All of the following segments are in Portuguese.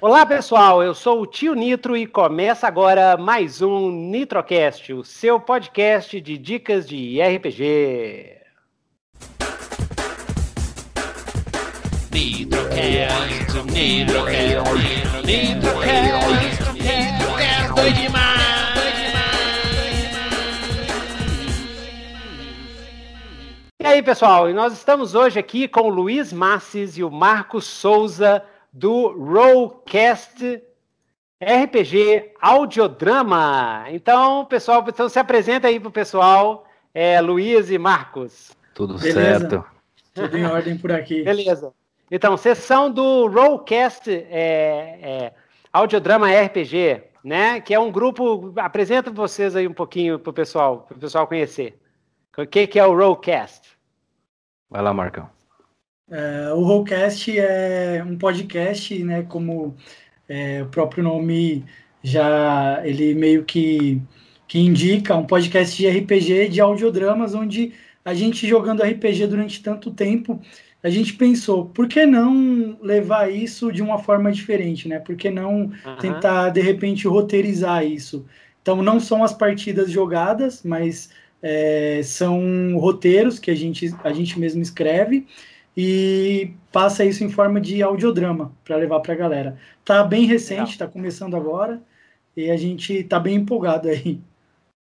Olá pessoal, eu sou o Tio Nitro e começa agora mais um Nitrocast, o seu podcast de dicas de RPG. Nitrocast, Nitrocast, Nitrocast, Nitrocast, doido demais, E aí pessoal, nós estamos hoje aqui com o Luiz Masses e o Marcos Souza do Rollcast RPG Audiodrama. Então, pessoal, então se apresenta aí pro pessoal, é, Luiz e Marcos. Tudo Beleza. certo. Tudo em ordem por aqui. Beleza. Então, sessão do Rollcast é, é, Audiodrama RPG, né? Que é um grupo. Apresenta vocês aí um pouquinho pro pessoal, pro pessoal conhecer. O que, que é o Rollcast? Vai lá, Marcão. É, o Rollcast é um podcast, né? Como é, o próprio nome já ele meio que, que indica, um podcast de RPG, de audiodramas, onde a gente jogando RPG durante tanto tempo, a gente pensou, por que não levar isso de uma forma diferente, né? Por que não uhum. tentar, de repente, roteirizar isso? Então, não são as partidas jogadas, mas é, são roteiros que a gente, a gente mesmo escreve e passa isso em forma de audiodrama para levar para a galera. Tá bem recente, está começando agora e a gente tá bem empolgado aí.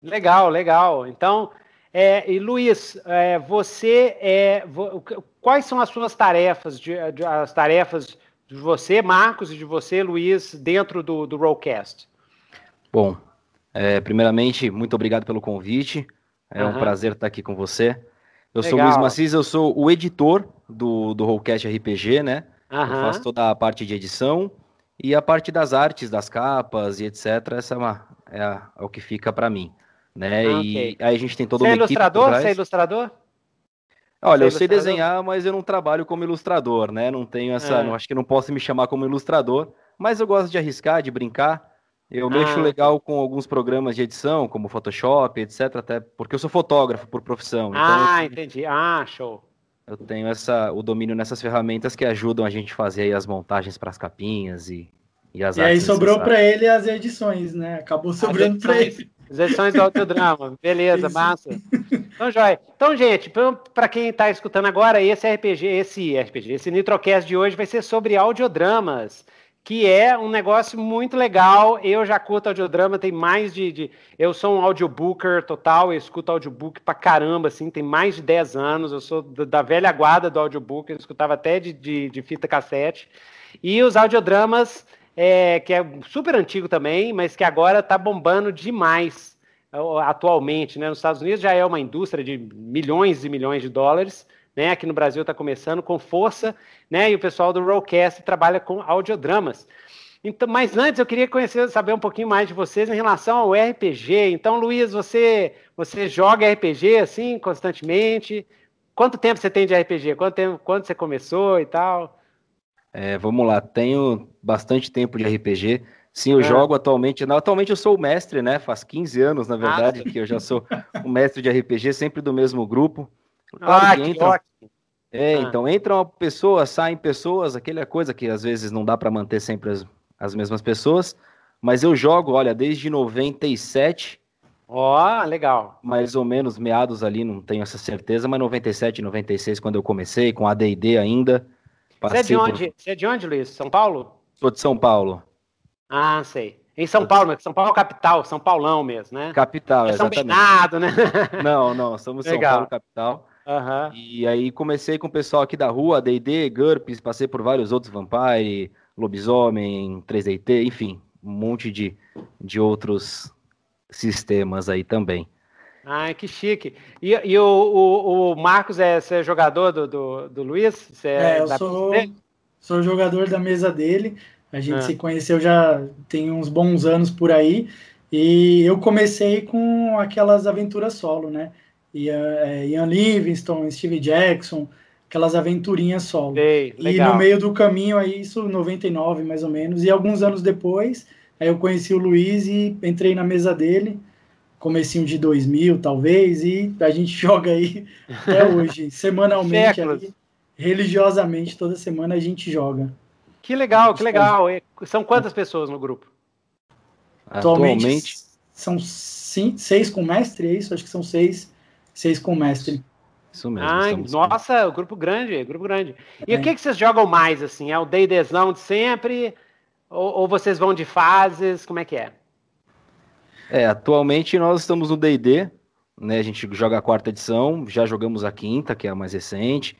Legal, legal. Então, é, e Luiz, é, você é, quais são as suas tarefas, de, de, as tarefas de você, Marcos, e de você, Luiz, dentro do, do Rollcast? Bom, é, primeiramente, muito obrigado pelo convite. É uhum. um prazer estar aqui com você. Eu Legal. sou o Luiz Macis, eu sou o editor do, do Rollcast RPG, né? Uhum. Eu faço toda a parte de edição e a parte das artes, das capas e etc. Essa é, uma, é, a, é o que fica para mim, né? Ah, e aí a gente tem toda Você uma é ilustrador? Você é ilustrador? Olha, Você é eu sei desenhar, mas eu não trabalho como ilustrador, né? Não tenho essa, é. não, acho que não posso me chamar como ilustrador, mas eu gosto de arriscar, de brincar. Eu ah, mexo legal com alguns programas de edição, como Photoshop, etc. Até porque eu sou fotógrafo por profissão. Então ah, eu, entendi. Ah, show. Eu tenho essa, o domínio nessas ferramentas que ajudam a gente a fazer as montagens para as capinhas e, e as E aí sobrou para ele as edições, né? Acabou sobrando para ele. As edições do audiodrama. Beleza, Isso. massa. Então, joia. Então, gente, para quem está escutando agora, esse RPG, esse RPG, esse Nitrocast de hoje vai ser sobre audiodramas que é um negócio muito legal. Eu já curto audiodrama, tem mais de, de, Eu sou um audiobooker total, eu escuto audiobook pra caramba, assim, tem mais de 10 anos. Eu sou da velha guarda do audiobook, eu escutava até de, de, de fita cassete. E os audiodramas, é, que é super antigo também, mas que agora tá bombando demais atualmente, né? Nos Estados Unidos já é uma indústria de milhões e milhões de dólares né? Aqui no Brasil está começando com força, né? E o pessoal do Rollcast trabalha com audiodramas. Então, mas antes eu queria conhecer, saber um pouquinho mais de vocês em relação ao RPG. Então, Luiz, você você joga RPG assim constantemente? Quanto tempo você tem de RPG? Quanto tempo, quando você começou e tal? É, vamos lá, tenho bastante tempo de RPG. Sim, eu é. jogo atualmente. Não, atualmente eu sou o mestre, né? Faz 15 anos, na verdade, ah. que eu já sou o mestre de RPG, sempre do mesmo grupo. Claro ah, que, que entram, É, ah. então entram pessoas, saem pessoas, aquela coisa que às vezes não dá para manter sempre as, as mesmas pessoas. Mas eu jogo, olha, desde 97. Ó, oh, legal. Mais ou menos, meados ali, não tenho essa certeza, mas 97, 96, quando eu comecei, com ADD ainda. Você é de onde? Por... Você é de onde, Luiz? São Paulo? Sou de São Paulo. Ah, sei. Em São Paulo, São Paulo é capital, São Paulão mesmo, né? Capital, é exatamente. São Bernardo, né? Não, não, somos São Paulo capital. Uhum. E aí comecei com o pessoal aqui da rua, D&D, GURPS, passei por vários outros, Vampire, Lobisomem, 3DT, enfim, um monte de, de outros sistemas aí também. Ai, que chique. E, e o, o, o, Marcos é, é jogador do, do, do Luiz? Você é, é eu sou, sou jogador da mesa dele. A gente ah. se conheceu já tem uns bons anos por aí. E eu comecei com aquelas aventuras solo, né? Ian, é, Ian Livingstone, Steve Jackson, aquelas aventurinhas solo. Ei, e no meio do caminho, aí, isso 99 mais ou menos, e alguns anos depois, aí eu conheci o Luiz e entrei na mesa dele, comecinho de 2000 talvez, e a gente joga aí até hoje, semanalmente, aí, religiosamente, toda semana a gente joga. Que legal, que legal. São quantas pessoas no grupo? Atualmente, Atualmente são cinco, seis com mestre, é isso? Acho que são seis, seis com mestre. Isso mesmo. Ah, nossa, o grupo grande, grupo grande. E é. o que, que vocês jogam mais, assim? É o D&Dzão de sempre? Ou, ou, vocês vão de fases? Como é que é? É, atualmente nós estamos no D&D, né? A gente joga a quarta edição, já jogamos a quinta, que é a mais recente.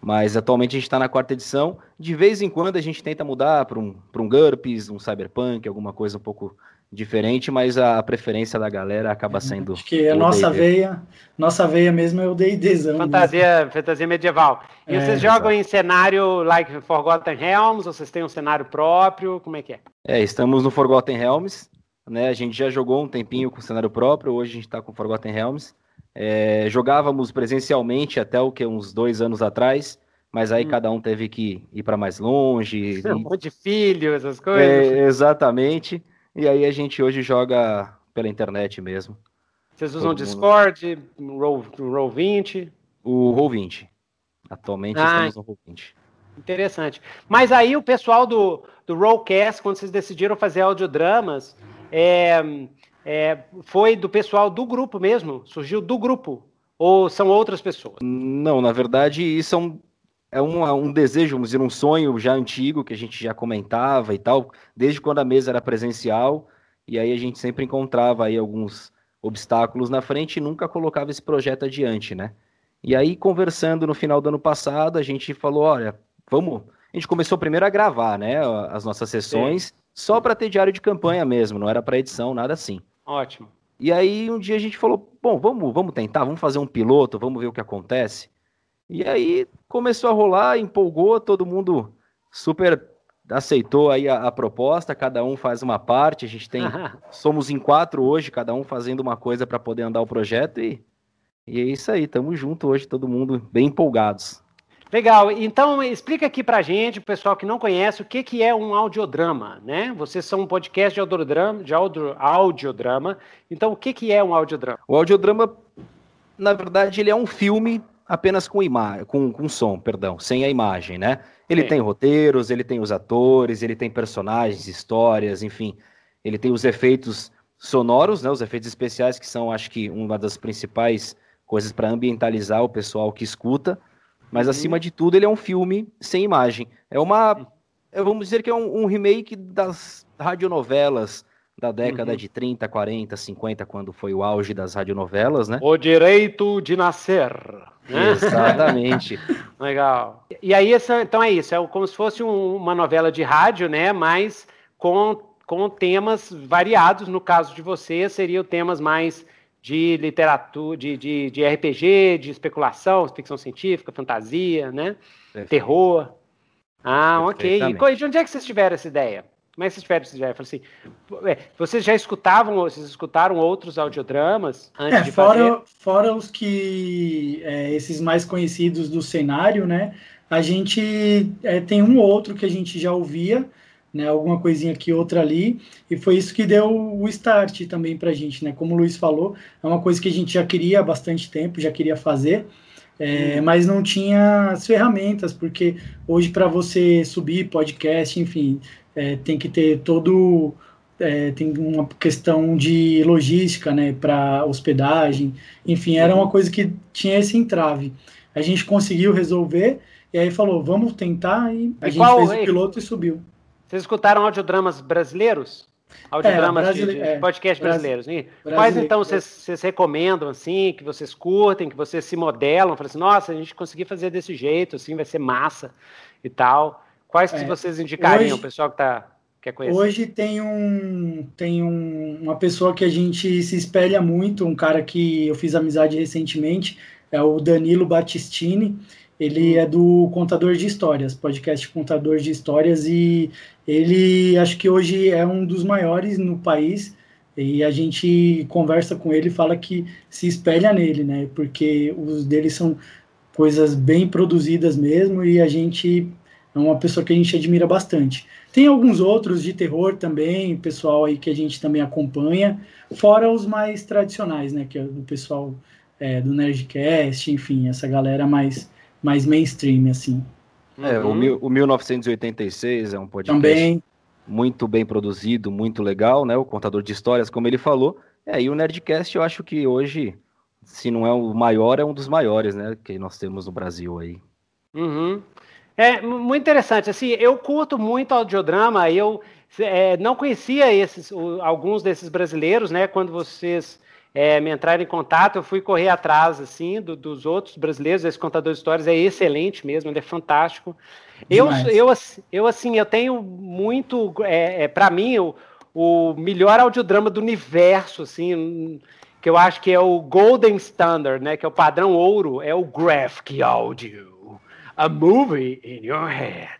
Mas atualmente a gente está na quarta edição. De vez em quando a gente tenta mudar para um, um GURPS, um Cyberpunk, alguma coisa um pouco diferente, mas a preferência da galera acaba sendo. Acho que a nossa veia, nossa veia mesmo é o D&Dzão. Fantasia, fantasia medieval. E é, vocês jogam exato. em cenário like Forgotten Realms, ou vocês têm um cenário próprio? Como é que é? É, estamos no Forgotten Realms, né? A gente já jogou um tempinho com cenário próprio, hoje a gente está com Forgotten Realms. É, jogávamos presencialmente até o que uns dois anos atrás, mas aí hum. cada um teve que ir para mais longe. Um monte de filho, essas coisas. É, exatamente. E aí a gente hoje joga pela internet mesmo. Vocês usam Todo Discord, Roll, Roll 20? O Roll 20. Atualmente ah, estamos no Roll 20. Interessante. Mas aí o pessoal do, do Rollcast, quando vocês decidiram fazer audiodramas, é, é, foi do pessoal do grupo mesmo? Surgiu do grupo? Ou são outras pessoas? Não, na verdade, isso é um, é um, um desejo, vamos dizer, um sonho já antigo que a gente já comentava e tal, desde quando a mesa era presencial, e aí a gente sempre encontrava aí alguns obstáculos na frente e nunca colocava esse projeto adiante, né? E aí, conversando no final do ano passado, a gente falou, olha, vamos... A gente começou primeiro a gravar, né, as nossas sessões, Sim. só para ter diário de campanha mesmo, não era para edição, nada assim. Ótimo. E aí, um dia a gente falou, bom, vamos, vamos tentar, vamos fazer um piloto, vamos ver o que acontece. E aí começou a rolar, empolgou, todo mundo super aceitou aí a, a, proposta, cada um faz uma parte, a gente tem, somos em quatro hoje, cada um fazendo uma coisa para poder andar o projeto e, e é isso aí, estamos junto hoje, todo mundo bem empolgados. Legal, então explica aqui pra gente, pessoal que não conhece, o que, que é um audiodrama, né? Vocês são um podcast de audiodrama, de audio, audiodrama, então o que, que é um audiodrama? O audiodrama, na verdade, ele é um filme apenas com, ima com, com som, perdão, sem a imagem, né? Ele tem roteiros, ele tem os atores, ele tem personagens, histórias, enfim, ele tem os efeitos sonoros, né? Os efeitos especiais que são, acho que, uma das principais coisas para ambientalizar o pessoal que escuta. Mas uhum. acima de tudo, ele é um filme sem imagem. É uma, vamos dizer que é um, um remake das radionovelas da década uhum. de 30, 40, 50, quando foi o auge das radionovelas, né? O direito de nascer. Né? Exatamente. Legal. E aí, então é isso, é como se fosse um, uma novela de rádio, né? Mas com, com temas variados. No caso de você, seriam temas mais de literatura, de, de, de RPG, de especulação, ficção científica, fantasia, né? Terror. Ah, ok. E de onde é que vocês tiveram essa ideia? Como é que vocês tiveram essa ideia? assim, é, vocês já escutavam, vocês escutaram outros audiodramas antes é, de fora, fazer? Fora os que, é, esses mais conhecidos do cenário, né? A gente é, tem um ou outro que a gente já ouvia, né? Alguma coisinha aqui, outra ali, e foi isso que deu o start também pra gente, né? Como o Luiz falou, é uma coisa que a gente já queria há bastante tempo, já queria fazer, é, mas não tinha as ferramentas, porque hoje para você subir podcast, enfim, é, tem que ter todo é, tem uma questão de logística, né, para hospedagem, enfim, era uma coisa que tinha esse entrave. A gente conseguiu resolver e aí falou, vamos tentar e a e gente qual, fez o piloto e subiu. Vocês escutaram audiodramas brasileiros? Audiodramas é, de, de é, podcast brasileiros. Brasileiro. Quais então vocês, vocês, recomendam assim, que vocês curtem, que vocês se modelam, falam assim, nossa, a gente conseguiu fazer desse jeito, assim, vai ser massa e tal. Quais que é, vocês indicariam, hoje, o pessoal que tá, quer conhecer? Hoje tem, um, tem um, uma pessoa que a gente se espelha muito, um cara que eu fiz amizade recentemente, é o Danilo Battistini. Ele hum. é do Contador de Histórias, podcast Contador de Histórias, e ele acho que hoje é um dos maiores no país. E a gente conversa com ele e fala que se espelha nele, né? Porque os deles são coisas bem produzidas mesmo, e a gente é uma pessoa que a gente admira bastante. Tem alguns outros de terror também, pessoal aí que a gente também acompanha, fora os mais tradicionais, né? Que é do pessoal é, do Nerdcast, enfim, essa galera mais, mais mainstream, assim. É, uhum. o, o 1986 é um podcast Também. muito bem produzido, muito legal, né? O contador de histórias, como ele falou. É, e o Nerdcast eu acho que hoje, se não é o maior, é um dos maiores, né? Que nós temos no Brasil aí. Uhum. É muito interessante. Assim, eu curto muito audiodrama. Eu é, não conhecia esses, o, alguns desses brasileiros, né? Quando vocês é, me entraram em contato, eu fui correr atrás assim do, dos outros brasileiros. Esse contador de histórias é excelente mesmo, ele é fantástico. Eu, eu, eu assim, eu tenho muito, é, é para mim o, o melhor audiodrama do universo, assim, que eu acho que é o Golden Standard, né? Que é o padrão ouro, é o Graphic Audio a movie in your head,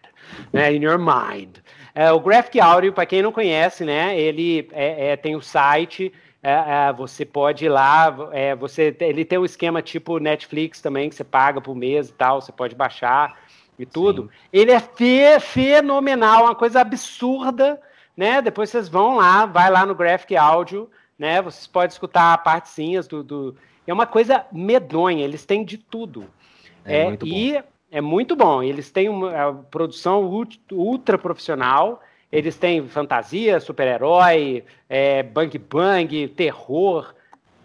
né, in your mind. É, o Graphic Audio, para quem não conhece, né, ele é, é, tem o site, é, é, você pode ir lá, é, você, ele tem um esquema tipo Netflix também, que você paga por mês e tal, você pode baixar e tudo. Sim. Ele é fe fenomenal, uma coisa absurda, né? Depois vocês vão lá, vai lá no Graphic Audio, né? Vocês podem escutar partezinhas do, do... É uma coisa medonha, eles têm de tudo. É, é e é muito bom. Eles têm uma produção ultra profissional. Eles têm fantasia, super-herói, é, bang bang, terror.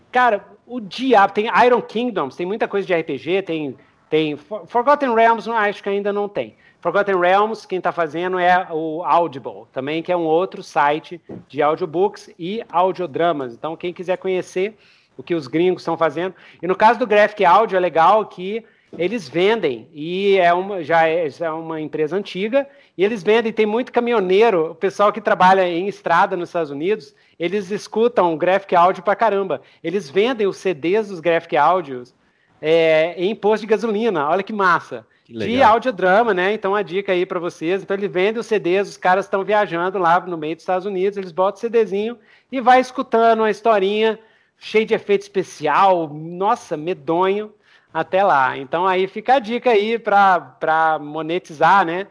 Cara, o diabo. Tem Iron Kingdoms, tem muita coisa de RPG, tem, tem Forgotten Realms, acho que ainda não tem. Forgotten Realms, quem está fazendo é o Audible, também que é um outro site de audiobooks e audiodramas. Então, quem quiser conhecer o que os gringos estão fazendo. E no caso do Graphic Audio, é legal que eles vendem e é uma, já é, já é uma empresa antiga e eles vendem. Tem muito caminhoneiro, o pessoal que trabalha em estrada nos Estados Unidos, eles escutam graphic áudio pra caramba. Eles vendem os CDs dos graphic áudios é, em posto de gasolina. Olha que massa. Que de audiodrama, né? Então a dica aí para vocês. Então ele vende os CDs, os caras estão viajando lá no meio dos Estados Unidos, eles botam o CDzinho e vai escutando uma historinha cheia de efeito especial, nossa, medonho até lá. Então aí fica a dica aí para monetizar, né?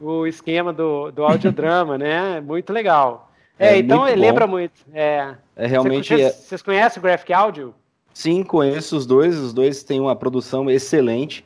O esquema do, do audiodrama, né? Muito legal. É, é então muito lembra muito. É, é realmente. Vocês, vocês conhecem o Graphic Audio? Sim, conheço os dois. Os dois têm uma produção excelente.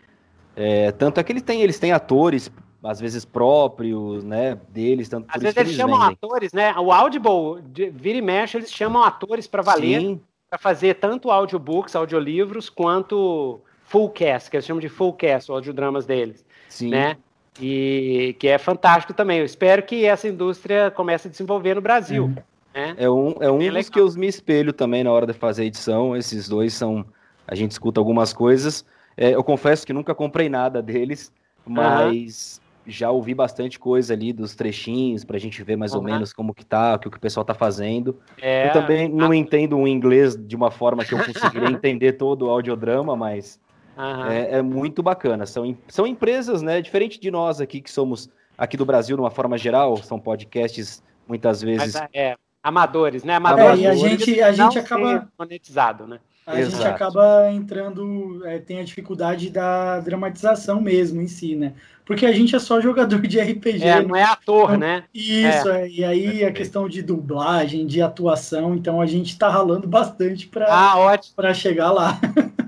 É, tanto é que eles têm, eles têm atores, às vezes próprios, né, deles. Tanto às vezes eles, eles chamam vendem. atores, né? O Audible, de, vira e mexe, eles chamam atores para valer, para fazer tanto audiobooks, audiolivros, quanto full cast, que eles chamam de full cast, os audiodramas deles. Sim. Né? E que é fantástico também. Eu espero que essa indústria comece a desenvolver no Brasil. Uhum. Né? É um, é um dos que eu me espelho também na hora de fazer a edição. Esses dois são. A gente escuta algumas coisas. É, eu confesso que nunca comprei nada deles, mas uhum. já ouvi bastante coisa ali dos trechinhos para a gente ver mais uhum. ou menos como que tá, o que o pessoal tá fazendo. É... Eu também não entendo o inglês de uma forma que eu conseguiria entender todo o audiodrama, mas é, é, muito bacana. São, são empresas, né? Diferente de nós aqui, que somos aqui do Brasil, de uma forma geral, são podcasts muitas vezes. Mas, é, amadores, né? Amadores. É, e a gente, a gente acaba. Monetizado, né? A Exato. gente acaba entrando, é, tem a dificuldade da dramatização mesmo em si, né? Porque a gente é só jogador de RPG. É, não é ator, então, né? Isso, é. e aí a questão de dublagem, de atuação, então a gente tá ralando bastante para ah, chegar lá.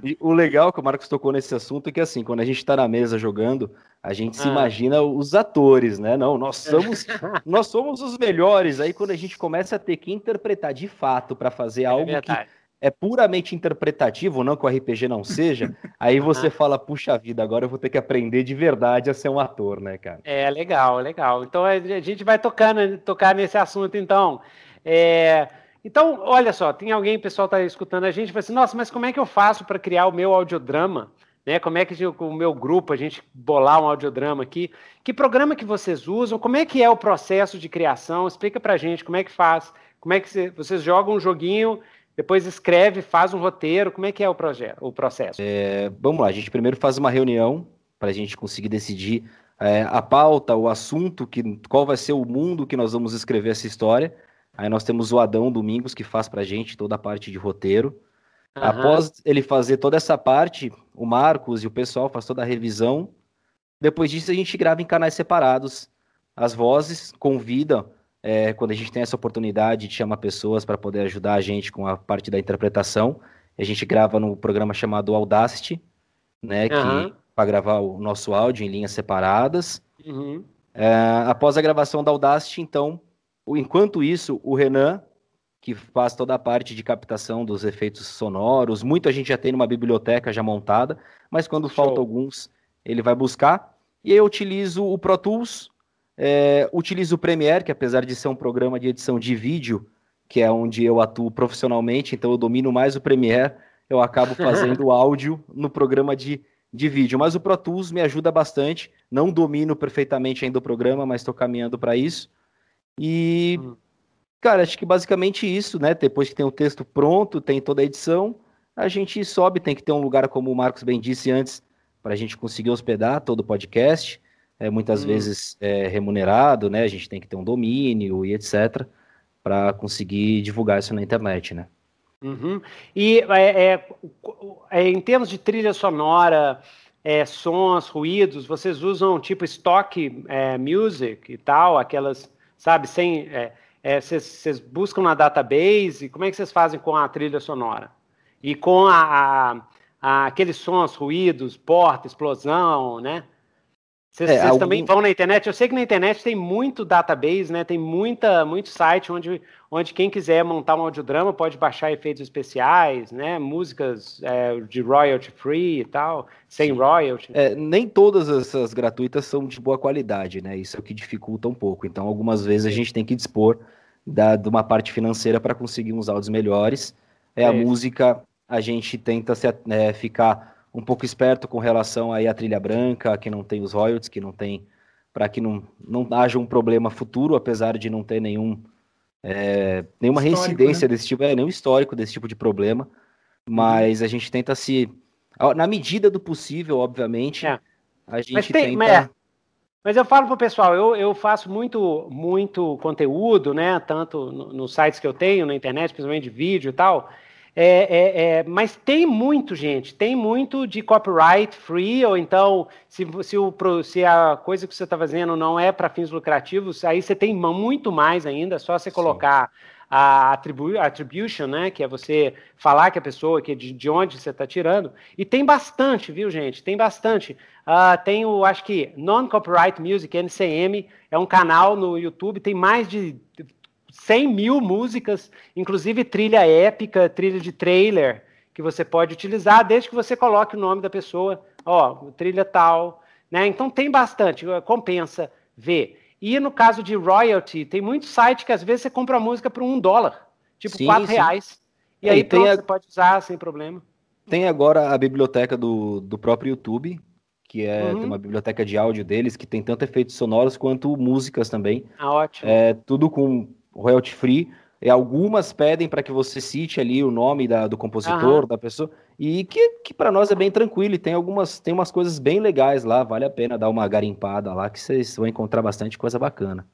E o legal que o Marcos tocou nesse assunto é que, assim, quando a gente está na mesa jogando, a gente ah. se imagina os atores, né? Não, nós é. somos, nós somos os melhores. Aí, quando a gente começa a ter que interpretar de fato para fazer é algo verdade. que é puramente interpretativo, não que o RPG não seja, aí você fala, puxa vida, agora eu vou ter que aprender de verdade a ser um ator, né, cara? É, legal, legal. Então a gente vai tocando, tocar nesse assunto, então. É, então, olha só, tem alguém, pessoal está escutando a gente, vai assim, nossa, mas como é que eu faço para criar o meu audiodrama? Né? Como é que o meu grupo, a gente bolar um audiodrama aqui? Que programa que vocês usam? Como é que é o processo de criação? Explica para a gente como é que faz. Como é que vocês jogam um joguinho, depois escreve, faz um roteiro? Como é que é o, projeto, o processo? É, vamos lá, a gente primeiro faz uma reunião para a gente conseguir decidir é, a pauta, o assunto, que, qual vai ser o mundo que nós vamos escrever essa história. Aí nós temos o Adão Domingos, que faz pra gente toda a parte de roteiro. Uhum. Após ele fazer toda essa parte, o Marcos e o pessoal faz toda a revisão. Depois disso, a gente grava em canais separados as vozes, convida, é, quando a gente tem essa oportunidade, de chamar pessoas para poder ajudar a gente com a parte da interpretação. A gente grava no programa chamado Audacity, né? Uhum. Que para gravar o nosso áudio em linhas separadas. Uhum. É, após a gravação da Audacity, então, enquanto isso, o Renan, que faz toda a parte de captação dos efeitos sonoros, muito a gente já tem numa biblioteca já montada, mas quando Show. falta alguns, ele vai buscar. E eu utilizo o Pro Tools, é, utilizo o Premiere, que apesar de ser um programa de edição de vídeo, que é onde eu atuo profissionalmente, então eu domino mais o Premiere, eu acabo fazendo áudio no programa de, de vídeo. Mas o Pro Tools me ajuda bastante, não domino perfeitamente ainda o programa, mas estou caminhando para isso. E, hum. cara, acho que basicamente isso, né? Depois que tem o texto pronto, tem toda a edição, a gente sobe, tem que ter um lugar, como o Marcos bem disse antes, para a gente conseguir hospedar todo o podcast é, muitas hum. vezes é, remunerado, né? A gente tem que ter um domínio e etc. para conseguir divulgar isso na internet, né? Uhum. E é, é, é, em termos de trilha sonora, é, sons, ruídos, vocês usam tipo stock é, music e tal, aquelas, sabe, sem. Vocês buscam na database? Como é que vocês fazem com a trilha sonora? E com a, a, a aqueles sons, ruídos, porta, explosão, né? Vocês, é, algum... também vão na internet? Eu sei que na internet tem muito database, né? Tem muita, muito site onde, onde quem quiser montar um audiodrama pode baixar efeitos especiais, né? Músicas é, de royalty free e tal, sem Sim. royalty. É, nem todas essas gratuitas são de boa qualidade, né? Isso é o que dificulta um pouco. Então, algumas vezes a gente tem que dispor da, de uma parte financeira para conseguir uns áudios melhores. É, a música, a gente tenta se, é, ficar um pouco esperto com relação aí à trilha branca, que não tem os royalties, que não tem, para que não, não haja um problema futuro, apesar de não ter nenhum, é, nenhuma histórico, reincidência né? desse tipo, é, nenhum histórico desse tipo de problema, mas a gente tenta se, na medida do possível, obviamente, é. a gente mas tem, tenta... Mas, mas eu falo pro pessoal, eu, eu faço muito, muito conteúdo, né, tanto nos no sites que eu tenho, na internet, principalmente de vídeo e tal, é, é, é, mas tem muito, gente, tem muito de copyright free, ou então, se, se, o, se a coisa que você está fazendo não é para fins lucrativos, aí você tem muito mais ainda, só você colocar a attribu attribution, né, que é você falar que a pessoa, que é de, de onde você está tirando, e tem bastante, viu, gente, tem bastante. Uh, tem o, acho que, Non-Copyright Music, NCM, é um canal no YouTube, tem mais de 100 mil músicas, inclusive trilha épica, trilha de trailer, que você pode utilizar, desde que você coloque o nome da pessoa, ó, trilha tal, né? Então tem bastante, compensa ver. E no caso de royalty, tem muito site que às vezes você compra a música por um dólar, tipo sim, quatro sim. reais, e é, aí pronto, a... você pode usar sem problema. Tem agora a biblioteca do, do próprio YouTube, que é uhum. uma biblioteca de áudio deles que tem tanto efeitos sonoros quanto músicas também. Ah, ótimo. É tudo com royalty free. E algumas pedem para que você cite ali o nome da, do compositor, da pessoa, e que, que para nós é bem tranquilo. E tem algumas, tem umas coisas bem legais lá, vale a pena dar uma garimpada lá, que vocês vão encontrar bastante coisa bacana.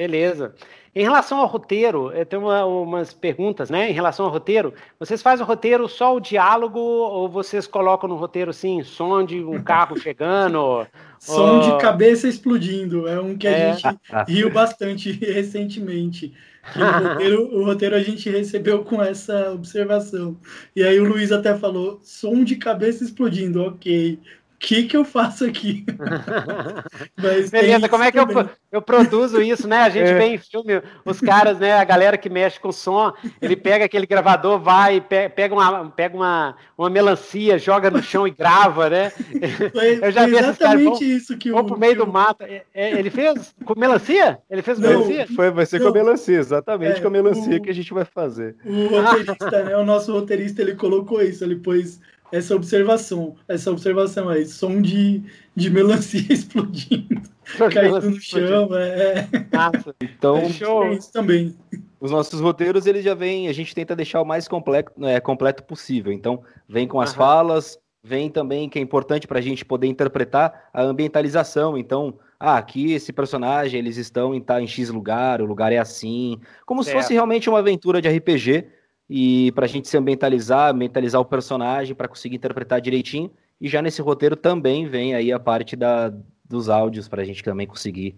Beleza. Em relação ao roteiro, eu tenho uma, umas perguntas, né? Em relação ao roteiro, vocês fazem o roteiro só o diálogo ou vocês colocam no roteiro assim, som de um carro chegando? som ou... de cabeça explodindo, é um que a é. gente riu bastante recentemente. O roteiro, o roteiro, a gente recebeu com essa observação. E aí o Luiz até falou: som de cabeça explodindo, ok que, que eu faço aqui? Beleza, como é que eu, eu produzo isso, né? A gente é. vê em filme os caras, né? A galera que mexe com som, ele pega aquele gravador, vai, pega uma, pega uma, uma melancia, joga no chão e grava, né? Foi, eu já vi exatamente caras, isso que o. pro meio do mato. É, é, ele fez com melancia? Ele fez não, melancia? Foi, vai ser não. com a melancia, exatamente é, com a melancia o, que a gente vai fazer. O roteirista, né? O nosso roteirista, ele colocou isso, ele pôs essa observação, essa observação aí, som de, de melancia explodindo, caindo no chão, é. Nossa, então, é show. É isso também. Os nossos roteiros, eles já vêm, a gente tenta deixar o mais completo, é, completo possível. Então, vem com as Aham. falas, vem também que é importante para a gente poder interpretar a ambientalização. Então, ah, aqui esse personagem, eles estão em, tá, em X lugar, o lugar é assim, como se fosse realmente uma aventura de RPG e para a gente se ambientalizar, ambientalizar o personagem para conseguir interpretar direitinho. E já nesse roteiro também vem aí a parte da, dos áudios para a gente também conseguir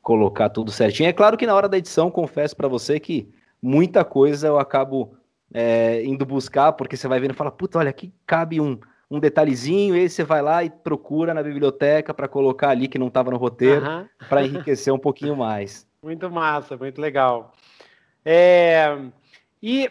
colocar tudo certinho. É claro que na hora da edição, confesso para você que muita coisa eu acabo é, indo buscar, porque você vai vendo e fala, puta, olha, aqui cabe um, um detalhezinho, e aí você vai lá e procura na biblioteca para colocar ali que não estava no roteiro, uhum. para enriquecer um pouquinho mais. Muito massa, muito legal. É, e,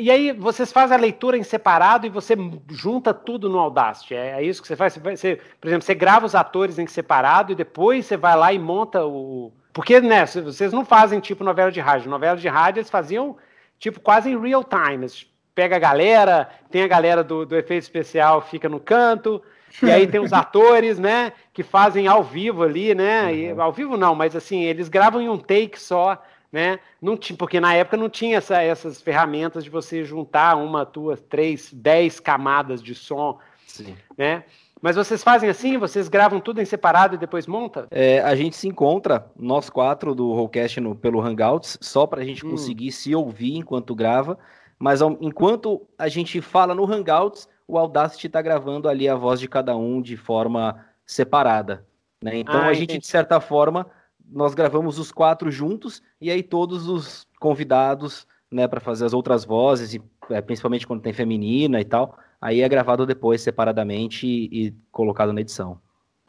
e aí vocês fazem a leitura em separado e você junta tudo no Audacity. É, é isso que você faz? Você, por exemplo, você grava os atores em separado e depois você vai lá e monta o. Porque, né, vocês não fazem tipo novela de rádio. Novela de rádio eles faziam tipo quase em real time. Eles pega a galera, tem a galera do, do efeito especial, fica no canto, e aí tem os atores, né, que fazem ao vivo ali, né? Uhum. E, ao vivo não, mas assim, eles gravam em um take só né? Não tinha, porque na época não tinha essa, essas ferramentas de você juntar uma, duas, três, dez camadas de som, Sim. né? Mas vocês fazem assim? Vocês gravam tudo em separado e depois monta? É, a gente se encontra, nós quatro do Rollcast no, pelo Hangouts, só para a gente hum. conseguir se ouvir enquanto grava. Mas ao, enquanto a gente fala no Hangouts, o Audacity está gravando ali a voz de cada um de forma separada. Né? Então ah, a gente, de certa forma, nós gravamos os quatro juntos e aí todos os convidados, né, para fazer as outras vozes, e, é, principalmente quando tem feminina e tal, aí é gravado depois separadamente e, e colocado na edição.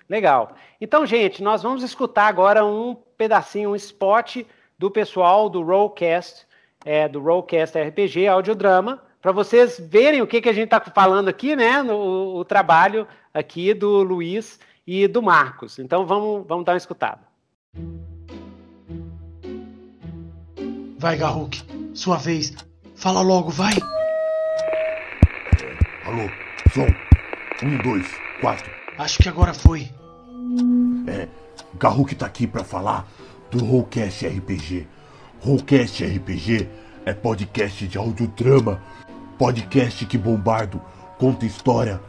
Legal. Então, gente, nós vamos escutar agora um pedacinho, um spot do pessoal do Rollcast, é, do Rollcast RPG Audiodrama, para vocês verem o que, que a gente está falando aqui, né? No, o trabalho aqui do Luiz e do Marcos. Então vamos, vamos dar uma escutada. Vai, Garruk. Sua vez. Fala logo, vai. Alô, som. Um, dois, quatro. Acho que agora foi. É, Garruk tá aqui pra falar do Rollcast RPG. Rollcast RPG é podcast de audiodrama, podcast que Bombardo conta história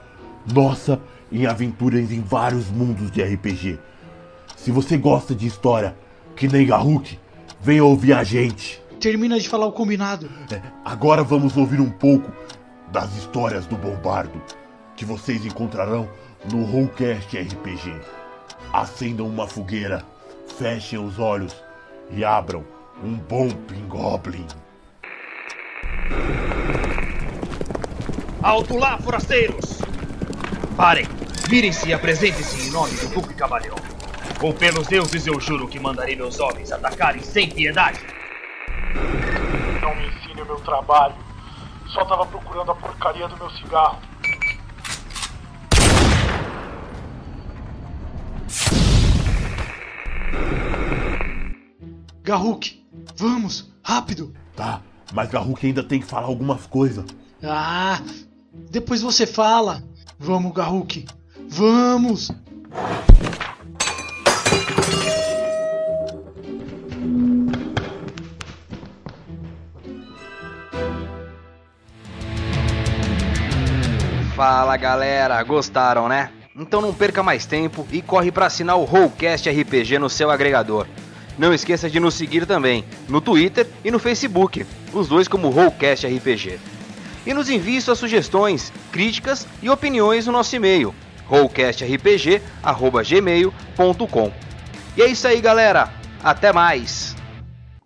nossa em aventuras em vários mundos de RPG. Se você gosta de história, que nem Garruk, venha ouvir a gente. Termina de falar o combinado. É, agora vamos ouvir um pouco das histórias do Bombardo, que vocês encontrarão no Rollcast RPG. Acendam uma fogueira, fechem os olhos e abram um bom Goblin. Alto lá, forasteiros! Parem! Virem-se e apresentem-se em nome do Duque Cavaleão. Ou pelos deuses eu juro que mandarei meus homens atacarem sem piedade. Não me ensine o meu trabalho. Só tava procurando a porcaria do meu cigarro. Garruk, vamos, rápido. Tá, mas Garruk ainda tem que falar algumas coisas. Ah, depois você fala. Vamos, Garruk, vamos. Fala galera, gostaram né? Então não perca mais tempo e corre para assinar o Rollcast RPG no seu agregador. Não esqueça de nos seguir também no Twitter e no Facebook, os dois como Rollcast RPG. E nos envie suas sugestões, críticas e opiniões no nosso e-mail, rollcastrpg@gmail.com. E é isso aí, galera. Até mais.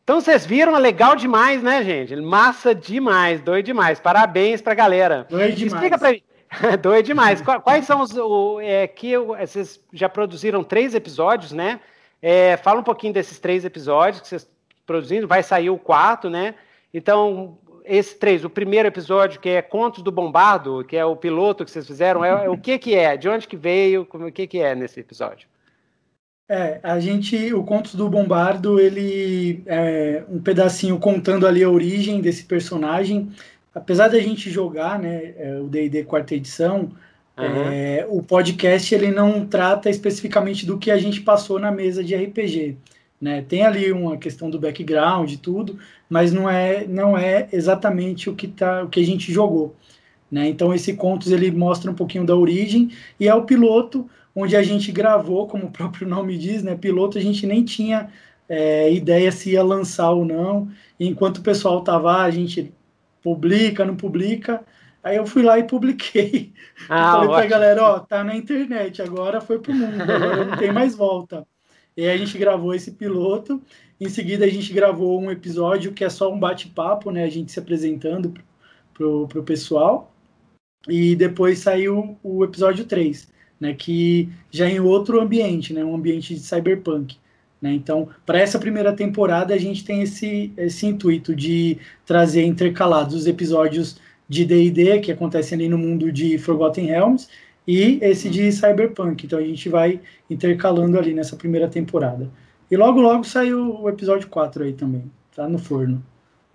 Então vocês viram, é legal demais, né, gente? Massa demais, doido demais. Parabéns pra galera. Doido demais. Explica pra mim. Doido demais. Quais são os. O, é, que vocês já produziram três episódios, né? É, fala um pouquinho desses três episódios que vocês produziram. Vai sair o quarto, né? Então, esses três. O primeiro episódio, que é Contos do Bombardo, que é o piloto que vocês fizeram, é, é o que que é? De onde que veio? o que que é nesse episódio? É, a gente, o Contos do Bombardo, ele é um pedacinho contando ali a origem desse personagem apesar da gente jogar né, é, o D&D quarta edição, uhum. é, o podcast ele não trata especificamente do que a gente passou na mesa de RPG. Né? Tem ali uma questão do background e tudo, mas não é, não é exatamente o que, tá, o que a gente jogou. Né? Então esse Contos ele mostra um pouquinho da origem e é o piloto onde a gente gravou, como o próprio nome diz, né? Piloto a gente nem tinha é, ideia se ia lançar ou não. E enquanto o pessoal tava, a gente publica, não publica. Aí eu fui lá e publiquei. Ah, falei para a galera, ó, tá na internet, agora foi pro mundo, agora não tem mais volta. E aí a gente gravou esse piloto. Em seguida a gente gravou um episódio que é só um bate-papo, né? A gente se apresentando pro, pro pessoal. e depois saiu o episódio 3, né, que já é em outro ambiente, né, um ambiente de cyberpunk. Né? Então, para essa primeira temporada, a gente tem esse, esse intuito de trazer intercalados os episódios de D&D, que acontecem ali no mundo de Forgotten Realms, e esse de Cyberpunk. Então, a gente vai intercalando ali nessa primeira temporada. E logo, logo saiu o episódio 4 aí também, tá no forno.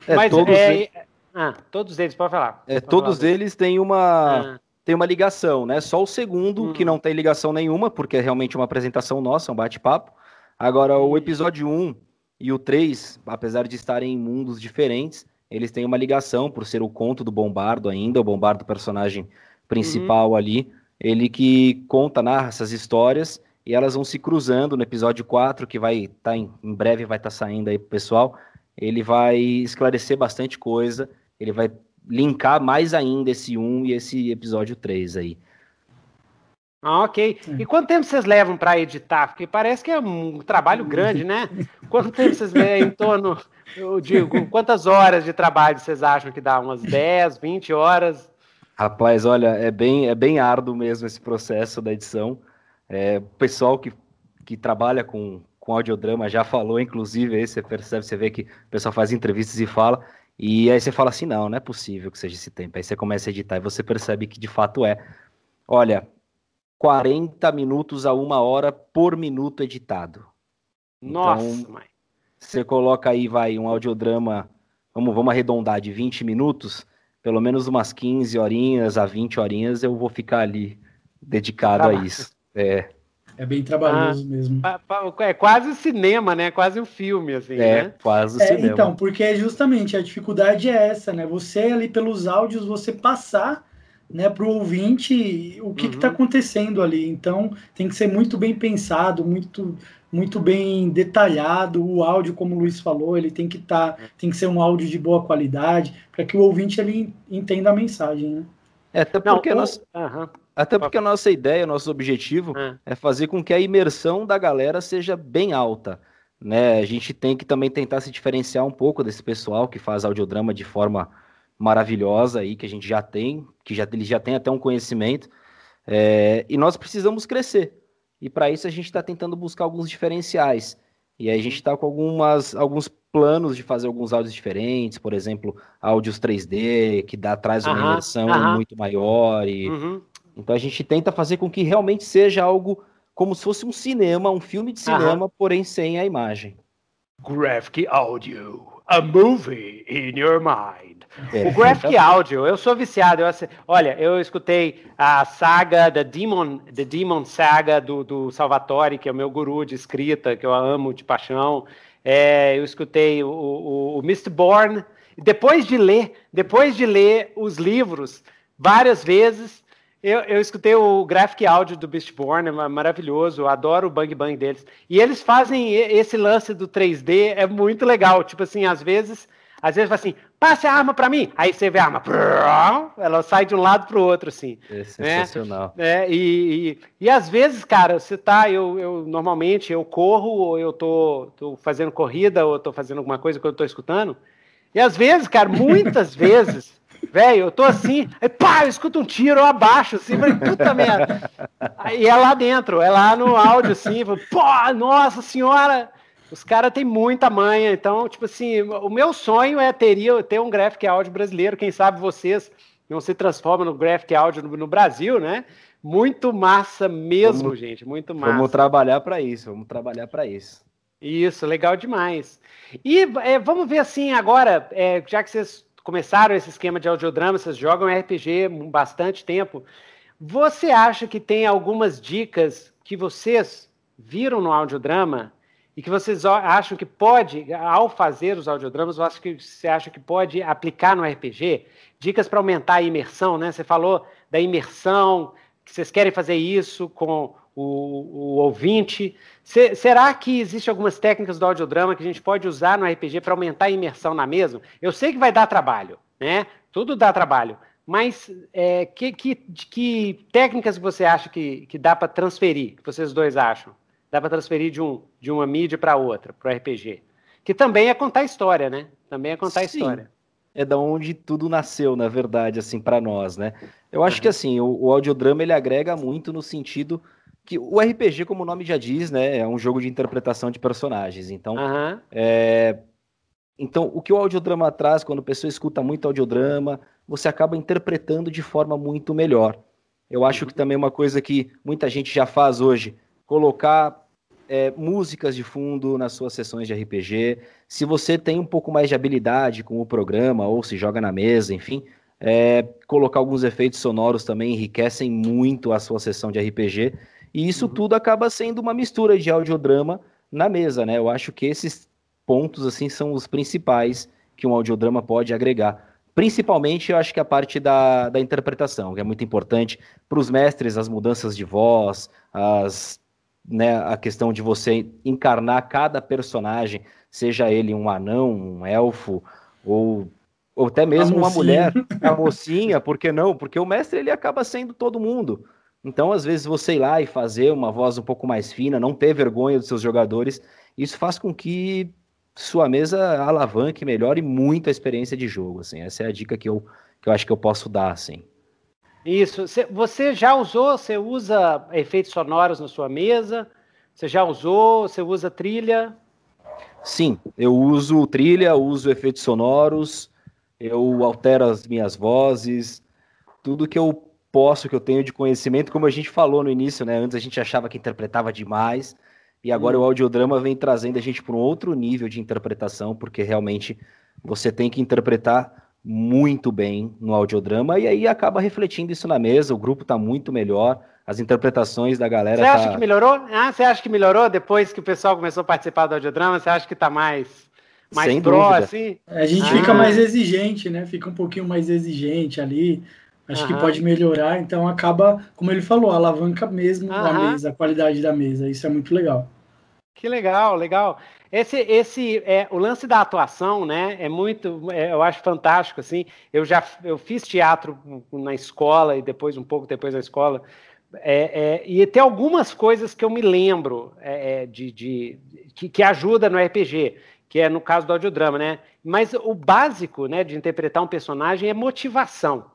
É, Mas todos, é... eles... Ah, todos eles, pode falar. É, todos falar eles têm uma... Ah tem uma ligação, né? Só o segundo uhum. que não tem ligação nenhuma, porque é realmente uma apresentação nossa, um bate-papo. Agora, o episódio 1 e o 3, apesar de estarem em mundos diferentes, eles têm uma ligação por ser o conto do Bombardo ainda, o Bombardo personagem principal uhum. ali, ele que conta, narra essas histórias e elas vão se cruzando no episódio 4, que vai estar tá em, em breve vai estar tá saindo aí pro pessoal. Ele vai esclarecer bastante coisa, ele vai linkar mais ainda esse 1 e esse episódio 3 aí. Ah, ok. E quanto tempo vocês levam para editar? Porque parece que é um trabalho grande, né? Quanto tempo vocês levam em torno, eu digo, quantas horas de trabalho vocês acham que dá? Umas 10, 20 horas? Rapaz, olha, é bem, é bem árduo mesmo esse processo da edição. É, o pessoal que, que trabalha com, com audiodrama já falou, inclusive, aí você percebe, você vê que o pessoal faz entrevistas e fala, e aí você fala assim, não, não é possível que seja esse tempo. Aí você começa a editar e você percebe que de fato é. Olha, 40 minutos a uma hora por minuto editado. Nossa, então, mãe. Você coloca aí, vai, um audiodrama, vamos, vamos arredondar, de 20 minutos, pelo menos umas 15 horinhas a 20 horinhas eu vou ficar ali dedicado a isso. É. É bem trabalhoso ah, mesmo. É quase cinema, né? Quase um filme, assim, é, né? quase é, cinema. Então, porque justamente a dificuldade é essa, né? Você ali pelos áudios, você passar né, para o ouvinte o que tá uhum. está acontecendo ali. Então tem que ser muito bem pensado, muito muito bem detalhado. O áudio, como o Luiz falou, ele tem que estar, tá, tem que ser um áudio de boa qualidade para que o ouvinte ele entenda a mensagem, né? É, até porque, Não, nossa, uhum. até porque a nossa ideia, nosso objetivo uhum. é fazer com que a imersão da galera seja bem alta. Né? A gente tem que também tentar se diferenciar um pouco desse pessoal que faz audiodrama de forma maravilhosa aí que a gente já tem, que já, ele já tem até um conhecimento, é, e nós precisamos crescer. E para isso a gente está tentando buscar alguns diferenciais. E aí a gente está com algumas, alguns planos de fazer alguns áudios diferentes, por exemplo, áudios 3D, que dá, traz uma aham, imersão aham. muito maior. E... Uhum. Então a gente tenta fazer com que realmente seja algo como se fosse um cinema, um filme de cinema, aham. porém sem a imagem. Graphic Audio, a movie in your mind. É. O Graphic Audio, eu sou viciado. Eu, olha, eu escutei a saga, The Demon, The Demon Saga do, do Salvatore, que é o meu guru de escrita, que eu amo de paixão. É, eu escutei o, o, o Mistborn. Depois de ler, depois de ler os livros várias vezes, eu, eu escutei o graphic áudio do Beastborn, é maravilhoso, adoro o bang bang deles. E eles fazem esse lance do 3D, é muito legal. Tipo assim, às vezes, às vezes assim, passe a arma para mim. Aí você vê a arma, ela sai de um lado para o outro, assim. É né? sensacional. Né? É, e, e, e, às vezes, cara, você tá, eu, eu normalmente eu corro, ou eu tô, tô fazendo corrida, ou tô fazendo alguma coisa que eu tô escutando. E às vezes, cara, muitas vezes, velho, eu tô assim, aí pá, eu escuto um tiro, eu abaixo, assim, falei, puta merda. E é lá dentro, é lá no áudio, assim, pô, nossa senhora. Os caras têm muita manha, então, tipo assim, o meu sonho é teria, ter um graphic áudio brasileiro, quem sabe vocês não se transformam no graphic áudio no, no Brasil, né? Muito massa mesmo, vamos, gente, muito massa. Vamos trabalhar para isso, vamos trabalhar para isso. Isso, legal demais. E é, vamos ver assim agora, é, já que vocês começaram esse esquema de audiodrama, vocês jogam RPG bastante tempo, você acha que tem algumas dicas que vocês viram no audiodrama e que vocês acham que pode, ao fazer os audiodramas, que você acha que pode aplicar no RPG? Dicas para aumentar a imersão, né? Você falou da imersão, que vocês querem fazer isso com o, o ouvinte. Se, será que existem algumas técnicas do audiodrama que a gente pode usar no RPG para aumentar a imersão na mesa? Eu sei que vai dar trabalho, né? Tudo dá trabalho. Mas é, que, que, que técnicas você acha que, que dá para transferir, que vocês dois acham? Dá para transferir de, um, de uma mídia para outra, para o RPG. Que também é contar história, né? Também é contar Sim. história. é da onde tudo nasceu, na verdade, assim, para nós, né? Eu acho que assim, o, o audiodrama ele agrega muito no sentido que o RPG, como o nome já diz, né, é um jogo de interpretação de personagens. Então, uhum. é... então o que o audiodrama traz, quando a pessoa escuta muito audiodrama, você acaba interpretando de forma muito melhor. Eu acho que também uma coisa que muita gente já faz hoje, colocar é, músicas de fundo nas suas sessões de RPG. Se você tem um pouco mais de habilidade com o programa ou se joga na mesa, enfim, é, colocar alguns efeitos sonoros também enriquecem muito a sua sessão de RPG. E isso uhum. tudo acaba sendo uma mistura de audiodrama na mesa, né? Eu acho que esses pontos assim são os principais que um audiodrama pode agregar. Principalmente, eu acho que a parte da, da interpretação, que é muito importante para os mestres, as mudanças de voz, as né, a questão de você encarnar cada personagem, seja ele um anão, um elfo, ou, ou até mesmo uma mulher, a mocinha, por que não? Porque o mestre ele acaba sendo todo mundo. Então, às vezes, você ir lá e fazer uma voz um pouco mais fina, não ter vergonha dos seus jogadores, isso faz com que sua mesa alavanque, melhore muito a experiência de jogo. Assim. Essa é a dica que eu, que eu acho que eu posso dar. Assim. Isso. Você já usou, você usa efeitos sonoros na sua mesa? Você já usou, você usa trilha? Sim, eu uso trilha, uso efeitos sonoros, eu altero as minhas vozes, tudo que eu posso, que eu tenho de conhecimento, como a gente falou no início, né? Antes a gente achava que interpretava demais, e agora hum. o audiodrama vem trazendo a gente para um outro nível de interpretação, porque realmente você tem que interpretar muito bem no audiodrama e aí acaba refletindo isso na mesa, o grupo está muito melhor, as interpretações da galera. Você acha tá... que melhorou? Ah, você acha que melhorou depois que o pessoal começou a participar do audiodrama? Você acha que está mais mais Sem pro, dúvida. assim? A gente ah. fica mais exigente, né? Fica um pouquinho mais exigente ali. Acho Aham. que pode melhorar, então acaba, como ele falou, alavanca mesmo Aham. a mesa, a qualidade da mesa. Isso é muito legal. Que legal, legal. Esse, esse é o lance da atuação, né? É muito, é, eu acho fantástico assim. Eu já eu fiz teatro na escola e depois um pouco depois da escola. É, é, e tem algumas coisas que eu me lembro é, é, de, de que, que, ajuda no RPG, que é no caso do audiodrama, né? Mas o básico, né, de interpretar um personagem é motivação,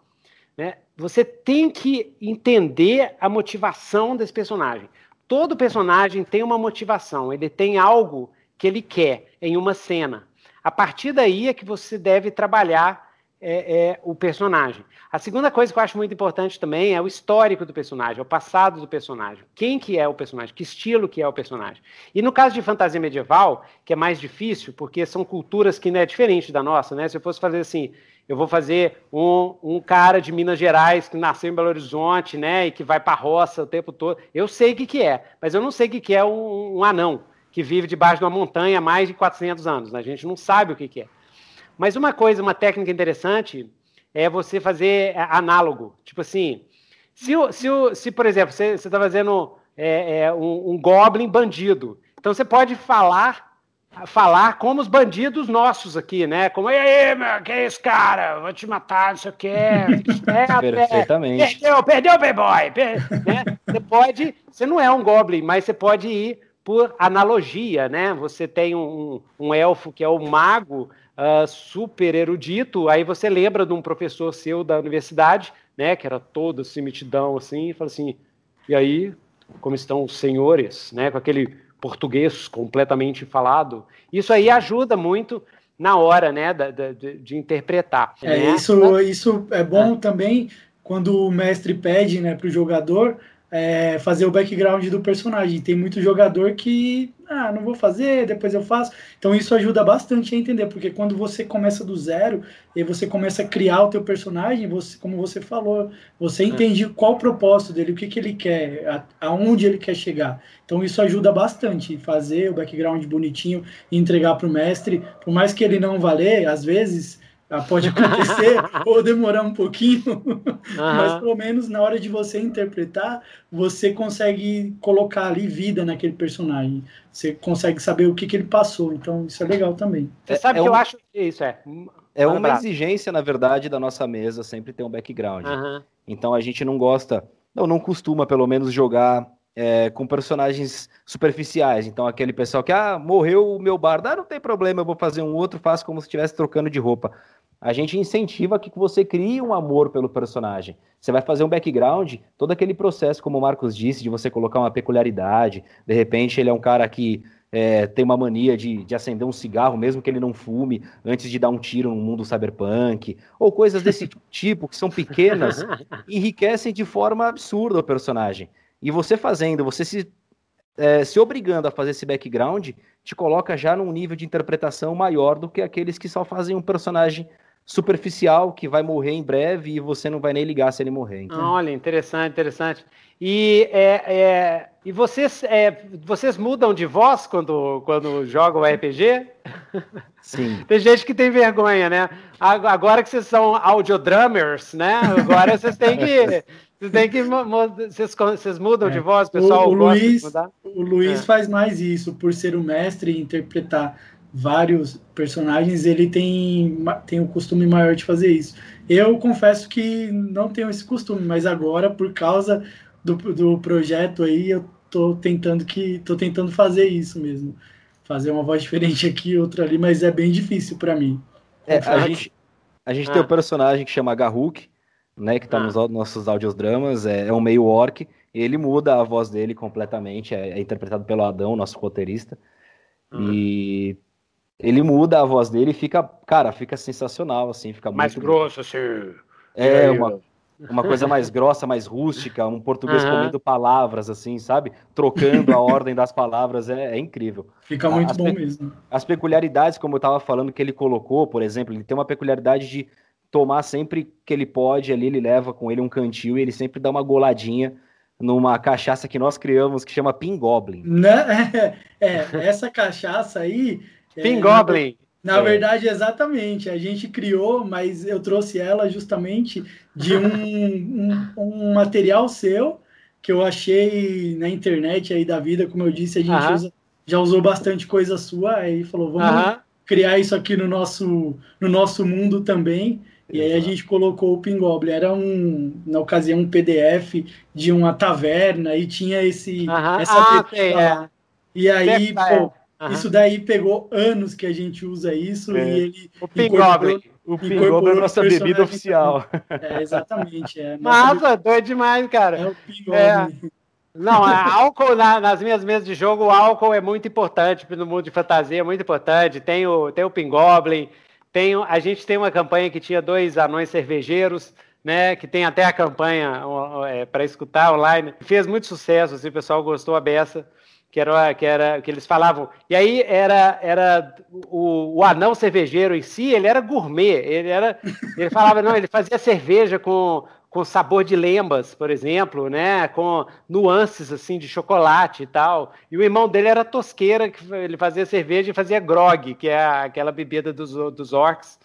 né? Você tem que entender a motivação desse personagem. Todo personagem tem uma motivação, ele tem algo que ele quer em uma cena. A partir daí é que você deve trabalhar é, é, o personagem. A segunda coisa que eu acho muito importante também é o histórico do personagem, o passado do personagem. Quem que é o personagem, que estilo que é o personagem. E no caso de fantasia medieval, que é mais difícil, porque são culturas que não é diferente da nossa, né? Se eu fosse fazer assim, eu vou fazer um, um cara de Minas Gerais que nasceu em Belo Horizonte, né, e que vai para roça o tempo todo. Eu sei o que, que é, mas eu não sei o que, que é um, um anão que vive debaixo de uma montanha há mais de 400 anos. Né? A gente não sabe o que, que é. Mas uma coisa, uma técnica interessante é você fazer é, análogo. Tipo assim, se, se, se por exemplo, você está fazendo é, é, um, um goblin bandido, então você pode falar falar como os bandidos nossos aqui, né? Como, e aí, meu, que é esse cara? Vou te matar, não sei o que. É, Perfeitamente. Perdeu, perdeu o playboy. Per, né? Você pode, você não é um goblin, mas você pode ir por analogia, né? Você tem um, um elfo que é o mago uh, super erudito, aí você lembra de um professor seu da universidade, né? Que era todo assim, mitidão, assim, e fala assim, e aí, como estão os senhores, né? Com aquele português completamente falado. Isso aí ajuda muito na hora, né, de, de, de interpretar. É, né? isso, isso é bom é. também quando o mestre pede, né, para o jogador é, fazer o background do personagem. Tem muito jogador que, ah, não vou fazer, depois eu faço. Então isso ajuda bastante a entender, porque quando você começa do zero e você começa a criar o teu personagem, você, como você falou, você é. entende qual o propósito dele, o que, que ele quer, a, aonde ele quer chegar. Então isso ajuda bastante, fazer o background bonitinho e entregar para o mestre, por mais que ele não valer, às vezes pode acontecer ou demorar um pouquinho, uhum. mas pelo menos na hora de você interpretar, você consegue colocar ali vida naquele personagem. Você consegue saber o que, que ele passou. Então, isso é legal também. Você sabe é, é que um... eu acho que isso é. É uma exigência, na verdade, da nossa mesa sempre ter um background. Uhum. Então a gente não gosta, não, não costuma, pelo menos, jogar é, com personagens superficiais. Então, aquele pessoal que, ah, morreu o meu bardo, ah, não tem problema, eu vou fazer um outro, faço como se estivesse trocando de roupa. A gente incentiva que você crie um amor pelo personagem. Você vai fazer um background, todo aquele processo, como o Marcos disse, de você colocar uma peculiaridade. De repente, ele é um cara que é, tem uma mania de, de acender um cigarro, mesmo que ele não fume, antes de dar um tiro no mundo cyberpunk, ou coisas desse tipo, que são pequenas, enriquecem de forma absurda o personagem. E você fazendo, você se, é, se obrigando a fazer esse background, te coloca já num nível de interpretação maior do que aqueles que só fazem um personagem superficial que vai morrer em breve e você não vai nem ligar se ele morrer. Então. Olha, interessante, interessante. E, é, é, e vocês, é, vocês mudam de voz quando, quando jogam RPG? Sim. tem gente que tem vergonha, né? Agora que vocês são audiodrummers, né? Agora vocês têm que. Vocês têm que. Vocês, vocês mudam de é. voz, pessoal? O, o Luiz, o Luiz é. faz mais isso, por ser o mestre e interpretar vários personagens, ele tem, tem o costume maior de fazer isso. Eu confesso que não tenho esse costume, mas agora, por causa do, do projeto aí, eu tô tentando que tô tentando fazer isso mesmo. Fazer uma voz diferente aqui, outra ali, mas é bem difícil para mim. É, a gente, a gente ah. tem um personagem que chama Garruk, né, que tá ah. nos nossos audiodramas, é, é um meio orc, e ele muda a voz dele completamente, é, é interpretado pelo Adão, nosso roteirista. Ah. E ele muda a voz dele e fica, cara, fica sensacional, assim, fica mais muito... grosso, assim. É, uma, uma coisa mais grossa, mais rústica, um português uhum. comendo palavras, assim, sabe? Trocando a ordem das palavras, é, é incrível. Fica muito as bom mesmo. As peculiaridades, como eu estava falando, que ele colocou, por exemplo, ele tem uma peculiaridade de tomar sempre que ele pode ali, ele leva com ele um cantil e ele sempre dá uma goladinha numa cachaça que nós criamos que chama Pin Goblin. Né? É, essa cachaça aí Pin é, Goblin. Na, é. verdade, exatamente. A gente criou, mas eu trouxe ela justamente de um, um, um, material seu que eu achei na internet aí da vida. Como eu disse, a gente uh -huh. usa, já usou bastante coisa sua. Aí falou, vamos uh -huh. criar isso aqui no nosso, no nosso mundo também. E aí a gente colocou o Pingoblin. Era um, na ocasião, um PDF de uma taverna e tinha esse, uh -huh. essa ah, okay, é. E aí, pô, Uhum. Isso daí pegou anos que a gente usa isso é. e ele. O Pingoblin. O Pingoblin é a nossa bebida oficial. É, exatamente. É. Massa, doido demais, cara. É o Pingoblin. É. Não, álcool na, nas minhas mesas de jogo, o álcool é muito importante no mundo de fantasia, é muito importante. Tem o, tem o Pingoblin, tem, a gente tem uma campanha que tinha dois anões cervejeiros, né? Que tem até a campanha é, para escutar online. Fez muito sucesso, assim, o pessoal gostou a beça que era, que era que eles falavam. E aí era, era o, o anão cervejeiro em si, ele era gourmet. Ele era, ele falava não, ele fazia cerveja com, com sabor de lembas, por exemplo, né, com nuances assim de chocolate e tal. E o irmão dele era tosqueira, que ele fazia cerveja e fazia grog, que é aquela bebida dos, dos orcs,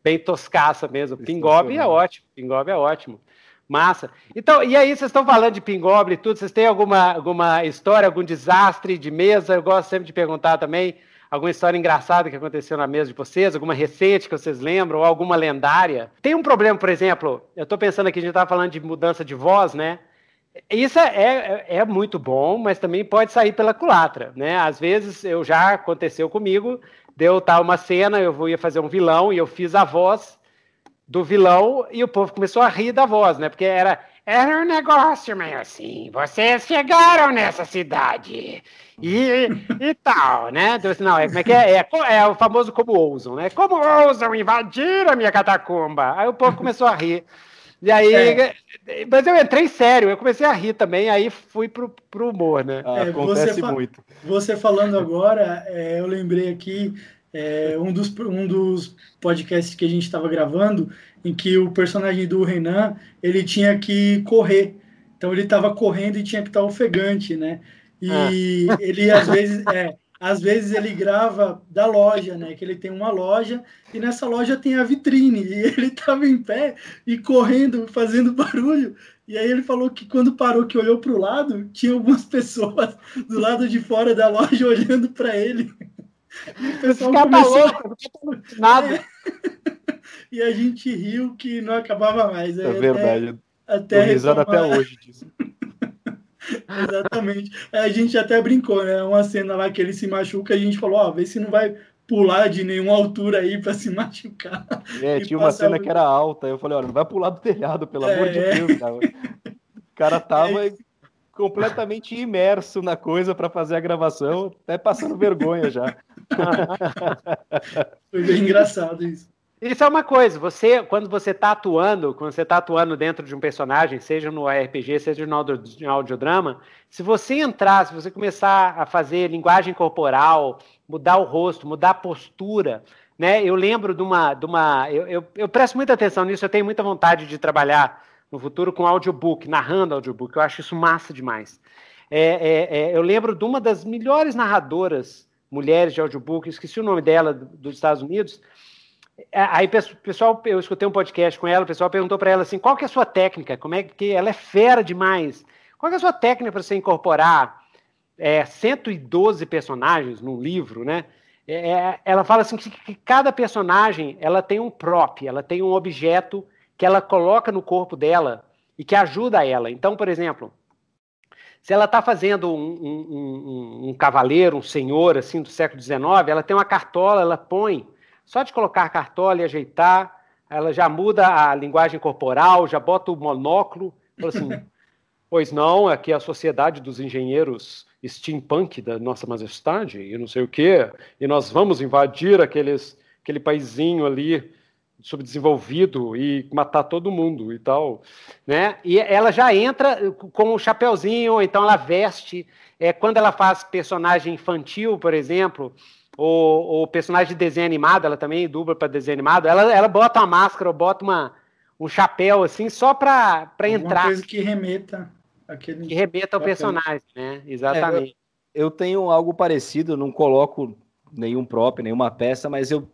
bem toscaça mesmo. Pingob é ótimo, Pingob é ótimo. Massa. Então, e aí, vocês estão falando de Pingoble e tudo, vocês têm alguma, alguma história, algum desastre de mesa? Eu gosto sempre de perguntar também alguma história engraçada que aconteceu na mesa de vocês, alguma recente que vocês lembram, ou alguma lendária. Tem um problema, por exemplo, eu estou pensando aqui, a gente estava falando de mudança de voz, né? Isso é, é, é, muito bom, mas também pode sair pela culatra, né? Às vezes, eu já aconteceu comigo, deu tal uma cena, eu ia fazer um vilão e eu fiz a voz do vilão e o povo começou a rir da voz, né? Porque era, era um negócio meio assim, vocês chegaram nessa cidade e, e tal, né? Então, assim, não, é, como é que é? é? É o famoso como ousam, né? Como ousam invadir a minha catacumba? Aí o povo começou a rir. E aí, é. mas eu entrei sério, eu comecei a rir também, aí fui pro, pro humor, né? Ah, acontece você muito. Você falando agora, é, eu lembrei aqui é, um, dos, um dos podcasts que a gente estava gravando, em que o personagem do Renan, ele tinha que correr. Então ele estava correndo e tinha que estar tá ofegante, né? E ah. ele às vezes é, às vezes ele grava da loja, né? Que ele tem uma loja e nessa loja tem a vitrine e ele estava em pé e correndo, fazendo barulho. E aí ele falou que quando parou, que olhou para o lado, tinha algumas pessoas do lado de fora da loja olhando para ele. O começou... louco, nada. É. E a gente riu que não acabava mais. É, verdade. Até, até até hoje disso. Exatamente. É, a gente até brincou, né? Uma cena lá que ele se machuca, a gente falou, ó, vê se não vai pular de nenhuma altura aí para se machucar. É, tinha uma cena que era alta, eu falei, olha, não vai pular do telhado, pelo é, amor de Deus, cara. O cara tava é completamente imerso na coisa para fazer a gravação, até passando vergonha já. Foi bem engraçado isso. Isso é uma coisa, você, quando você está atuando, quando você está atuando dentro de um personagem, seja no RPG, seja no audiodrama, se você entrar, se você começar a fazer linguagem corporal, mudar o rosto, mudar a postura, né? Eu lembro de uma. De uma eu, eu, eu presto muita atenção nisso, eu tenho muita vontade de trabalhar no futuro com audiobook, narrando audiobook, eu acho isso massa demais. É, é, é, eu lembro de uma das melhores narradoras mulheres de audiobook, esqueci o nome dela, dos Estados Unidos é, aí, pessoal, eu escutei um podcast com ela, o pessoal perguntou para ela assim: qual que é a sua técnica? Como é que ela é fera demais? Qual que é a sua técnica para você incorporar é, 112 personagens num livro, né? É, é, ela fala assim que cada personagem ela tem um prop, ela tem um objeto que ela coloca no corpo dela e que ajuda ela. Então, por exemplo, se ela está fazendo um, um, um, um, cavaleiro, um senhor assim do século XIX, ela tem uma cartola, ela põe só de colocar a cartola e ajeitar, ela já muda a linguagem corporal, já bota o monóculo, fala assim, pois não, aqui é a sociedade dos engenheiros steampunk da nossa majestade, e não sei o quê, e nós vamos invadir aqueles, aquele paizinho ali subdesenvolvido e matar todo mundo e tal, né? E ela já entra com o chapeuzinho, ou então ela veste, é, quando ela faz personagem infantil, por exemplo, o, o personagem de desenho animado, ela também dubla para desenho animado, ela, ela bota uma máscara, bota uma, um chapéu assim, só para entrar. coisa que remeta aquele. Que remeta ao personagem, né? Exatamente. É, eu, eu, tenho algo parecido, não coloco nenhum próprio, nenhuma peça, mas eu,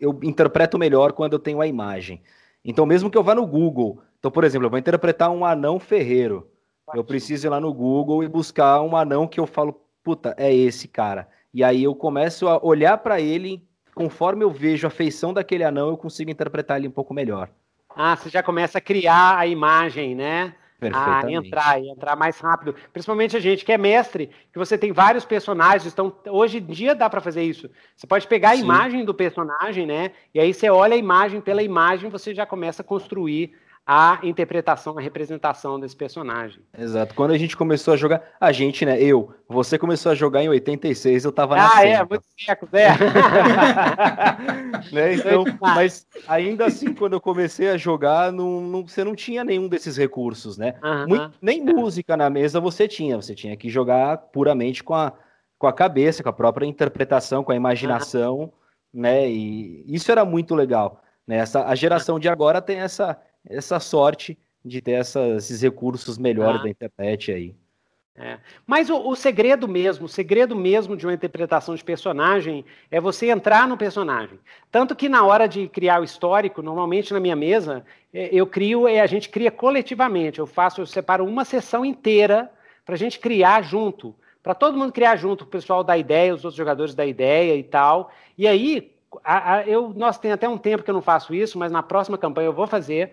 eu interpreto melhor quando eu tenho a imagem. Então, mesmo que eu vá no Google, então, por exemplo, eu vou interpretar um anão ferreiro. Eu preciso ir lá no Google e buscar um anão que eu falo, puta, é esse cara. E aí eu começo a olhar para ele, conforme eu vejo a feição daquele anão, eu consigo interpretar ele um pouco melhor. Ah, você já começa a criar a imagem, né? A entrar e entrar mais rápido. Principalmente a gente que é mestre, que você tem vários personagens. Então, hoje em dia dá para fazer isso. Você pode pegar a Sim. imagem do personagem, né? E aí você olha a imagem, pela imagem você já começa a construir a interpretação, a representação desse personagem. Exato. Quando a gente começou a jogar, a gente, né? Eu, você começou a jogar em 86, eu tava na Ah, é, muito seco, é. né? Então, mas ainda assim, quando eu comecei a jogar, não, não você não tinha nenhum desses recursos, né? Muito, nem música na mesa você tinha, você tinha que jogar puramente com a, com a cabeça, com a própria interpretação, com a imaginação, né? E isso era muito legal. Né? Essa, a geração de agora tem essa essa sorte de ter essa, esses recursos melhores ah. da internet aí. É. Mas o, o, segredo mesmo, o segredo mesmo de uma interpretação de personagem é você entrar no personagem. Tanto que na hora de criar o histórico, normalmente na minha mesa, é, eu crio, é, a gente cria coletivamente. Eu faço, eu separo uma sessão inteira para a gente criar junto, para todo mundo criar junto, o pessoal da ideia, os outros jogadores da ideia e tal. E aí, a, a, eu, nós tem até um tempo que eu não faço isso, mas na próxima campanha eu vou fazer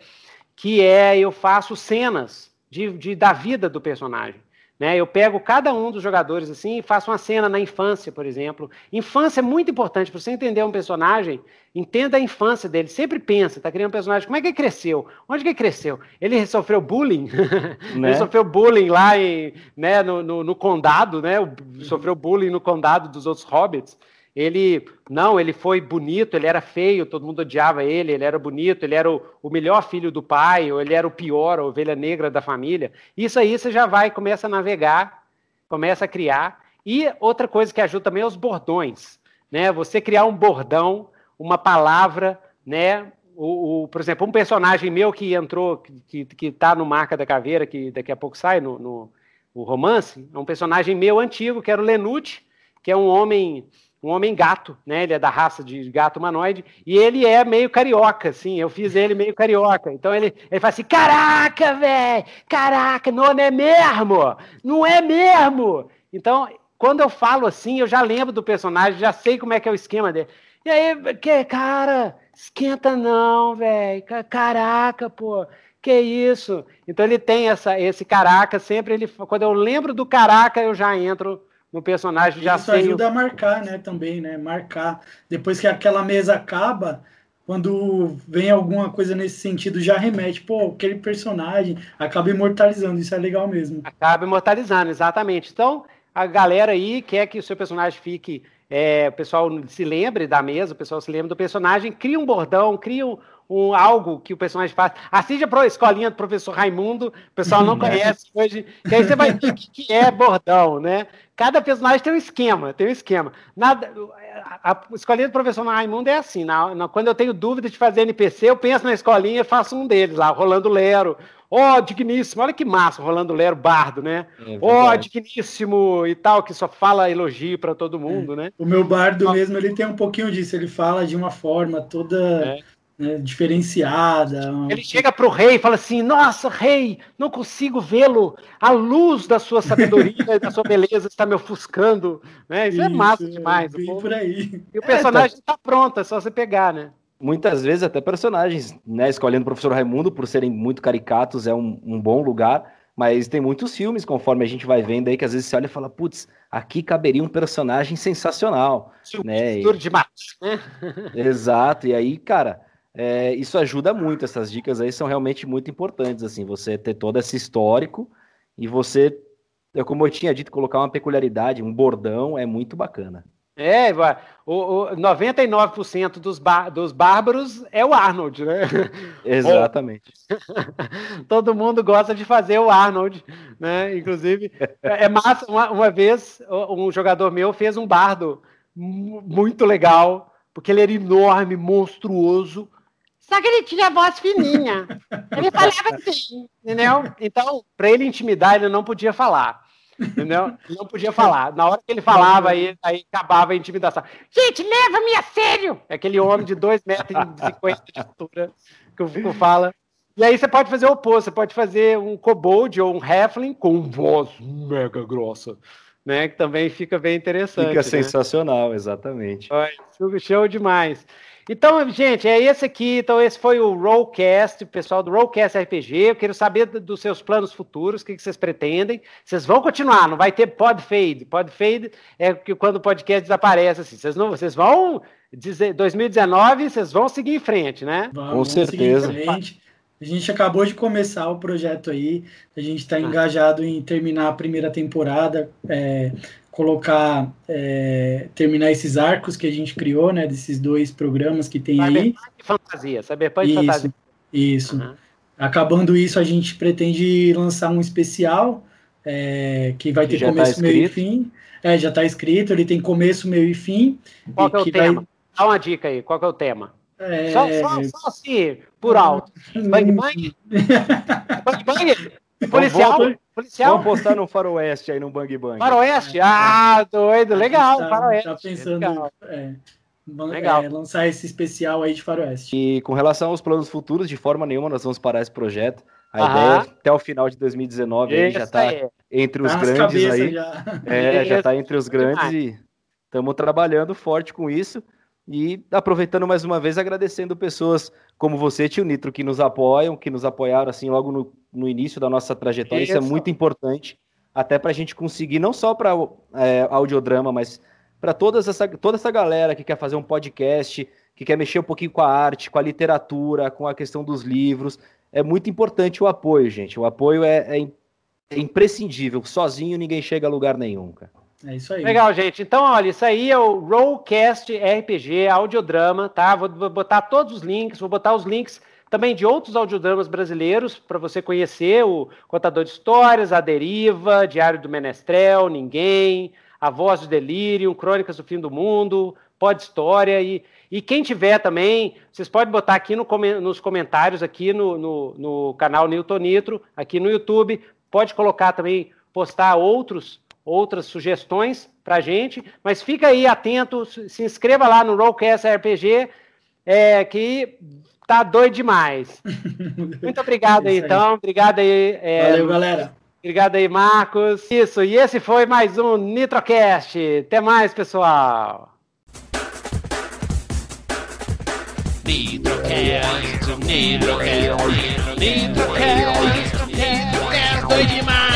que é eu faço cenas de, de, da vida do personagem. Né? Eu pego cada um dos jogadores assim e faço uma cena na infância, por exemplo. Infância é muito importante para você entender um personagem. Entenda a infância dele. Sempre pensa, tá criando um personagem. Como é que ele cresceu? Onde que ele cresceu? Ele sofreu bullying? Né? ele sofreu bullying lá em, né, no, no, no condado, né? Sofreu bullying no condado dos outros hobbits. Ele, não, ele foi bonito, ele era feio, todo mundo odiava ele, ele era bonito, ele era o, o melhor filho do pai, ou ele era o pior, a ovelha negra da família. Isso aí você já vai, começa a navegar, começa a criar. E outra coisa que ajuda também é os bordões, né? Você criar um bordão, uma palavra, né? O, o, por exemplo, um personagem meu que entrou, que, que tá no Marca da Caveira, que daqui a pouco sai no, no, no romance, é um personagem meu antigo, que era o Lenute, que é um homem um homem gato, né? Ele é da raça de gato humanoide e ele é meio carioca, assim. Eu fiz ele meio carioca. Então ele, ele fala assim: Caraca, velho! Caraca, não é mesmo! Não é mesmo! Então, quando eu falo assim, eu já lembro do personagem, já sei como é que é o esquema dele. E aí, que, cara, esquenta não, velho. Caraca, pô. Que isso? Então ele tem essa, esse caraca, sempre ele. Quando eu lembro do caraca, eu já entro no personagem, já Isso ajuda a marcar, né? Também, né? Marcar. Depois que aquela mesa acaba, quando vem alguma coisa nesse sentido, já remete, pô, aquele personagem acaba imortalizando, isso é legal mesmo. Acaba imortalizando, exatamente. Então, a galera aí quer que o seu personagem fique é, o pessoal se lembre da mesa, o pessoal se lembre do personagem, cria um bordão, cria um, um algo que o personagem faz. Assista para a escolinha do professor Raimundo, o pessoal não conhece hoje, que aí você vai ver o que é bordão, né? Cada personagem tem um esquema, tem um esquema. Nada, a, escolinha do professor Raimundo é assim, na, na, quando eu tenho dúvida de fazer NPC, eu penso na escolinha e faço um deles lá, Rolando Lero, Ó, oh, digníssimo, olha que massa, Rolando Lero Bardo, né? É Ó, oh, digníssimo e tal, que só fala elogio para todo mundo, é. né? O meu Bardo mesmo, ele tem um pouquinho disso, ele fala de uma forma toda. É. Né, diferenciada. Ele chega para o rei e fala assim: Nossa, rei, não consigo vê-lo. A luz da sua sabedoria e da sua beleza está me ofuscando. Né? Isso, é Isso é massa demais. por aí. E o personagem está é, tá pronto, é só você pegar, né? muitas vezes até personagens, né? Escolhendo o professor Raimundo por serem muito caricatos é um, um, bom lugar, mas tem muitos filmes, conforme a gente vai vendo aí, que às vezes você olha e fala, putz, aqui caberia um personagem sensacional. né? E... de matos, né? Exato, e aí, cara, é, isso ajuda muito, essas dicas aí são realmente muito importantes, assim, você ter todo esse histórico e você, como eu tinha dito, colocar uma peculiaridade, um bordão é muito bacana. É, o, o 99% dos, dos bárbaros é o Arnold, né? Exatamente. Todo mundo gosta de fazer o Arnold, né? Inclusive, é, é massa. Uma, uma vez, um jogador meu fez um bardo muito legal, porque ele era enorme, monstruoso, só que ele tinha voz fininha. Ele falava assim, entendeu? Então, para ele intimidar, ele não podia falar. Entendeu? Não podia falar. Na hora que ele falava, aí, aí acabava a intimidação. Gente, leva-me a sério! É aquele homem de 2,50 metros e de altura que o Fico fala. E aí você pode fazer o oposto, você pode fazer um kobold ou um halfling com voz mega grossa, né? Que também fica bem interessante. Fica né? sensacional, exatamente. Show demais. Então, gente, é esse aqui. Então, esse foi o Rollcast, pessoal do Rollcast RPG. Eu quero saber dos seus planos futuros, o que vocês pretendem. Vocês vão continuar, não vai ter pod fade. Pod fade é que quando o podcast desaparece, assim. Vocês, não, vocês vão. 2019, vocês vão seguir em frente, né? Vamos, Com certeza. A gente acabou de começar o projeto aí, a gente está ah. engajado em terminar a primeira temporada, é, colocar, é, terminar esses arcos que a gente criou, né, desses dois programas que tem Cyberpunk aí. E fantasia, Cyberpunk isso, fantasia. Isso. Uhum. Acabando isso, a gente pretende lançar um especial é, que vai ter que começo, tá meio e fim. É, já está escrito, ele tem começo, meio e fim. Qual e é o tema? Vai... Dá uma dica aí, qual é o tema? É... Só, só, só assim, por alto. Bang Bang? bang Bang? Policial? Vamos, policial? Vamos postar no Faroeste aí no Bang Bang. Faroeste? Ah, doido, legal. Tá, faroeste. Tá pensando legal. É, legal. É, lançar esse especial aí de Faroeste. E com relação aos planos futuros, de forma nenhuma nós vamos parar esse projeto. A Aham. ideia até o final de 2019 aí já está entre os tá grandes aí. Já. É, já está entre os grandes e estamos trabalhando forte com isso. E aproveitando mais uma vez, agradecendo pessoas como você, tio Nitro, que nos apoiam, que nos apoiaram assim logo no, no início da nossa trajetória. Isso, Isso é muito importante, até para a gente conseguir, não só para é, audiodrama, mas para toda essa, toda essa galera que quer fazer um podcast, que quer mexer um pouquinho com a arte, com a literatura, com a questão dos livros. É muito importante o apoio, gente. O apoio é, é, é imprescindível. Sozinho ninguém chega a lugar nenhum, cara. É isso aí. Legal, gente. Então, olha, isso aí é o Rollcast RPG, audiodrama, tá? Vou, botar todos os links, vou botar os links também de outros audiodramas brasileiros para você conhecer o Contador de Histórias, A Deriva, Diário do Menestrel, Ninguém, A Voz do Delírio, Crônicas do Fim do Mundo, Pode História e, e quem tiver também, vocês podem botar aqui no, nos comentários aqui no, no, no canal Newton Nitro, aqui no YouTube, pode colocar também, postar outros outras sugestões para a gente, mas fica aí atento, se inscreva lá no Rollcast RPG, é, que tá doido demais. Muito obrigado aí, então, obrigado aí. É, Valeu, galera. Obrigado aí, Marcos. Isso, e esse foi mais um Nitrocast. Até mais, pessoal. Nitrocast, Nitrocast, Nitrocast, Nitrocast, doido demais.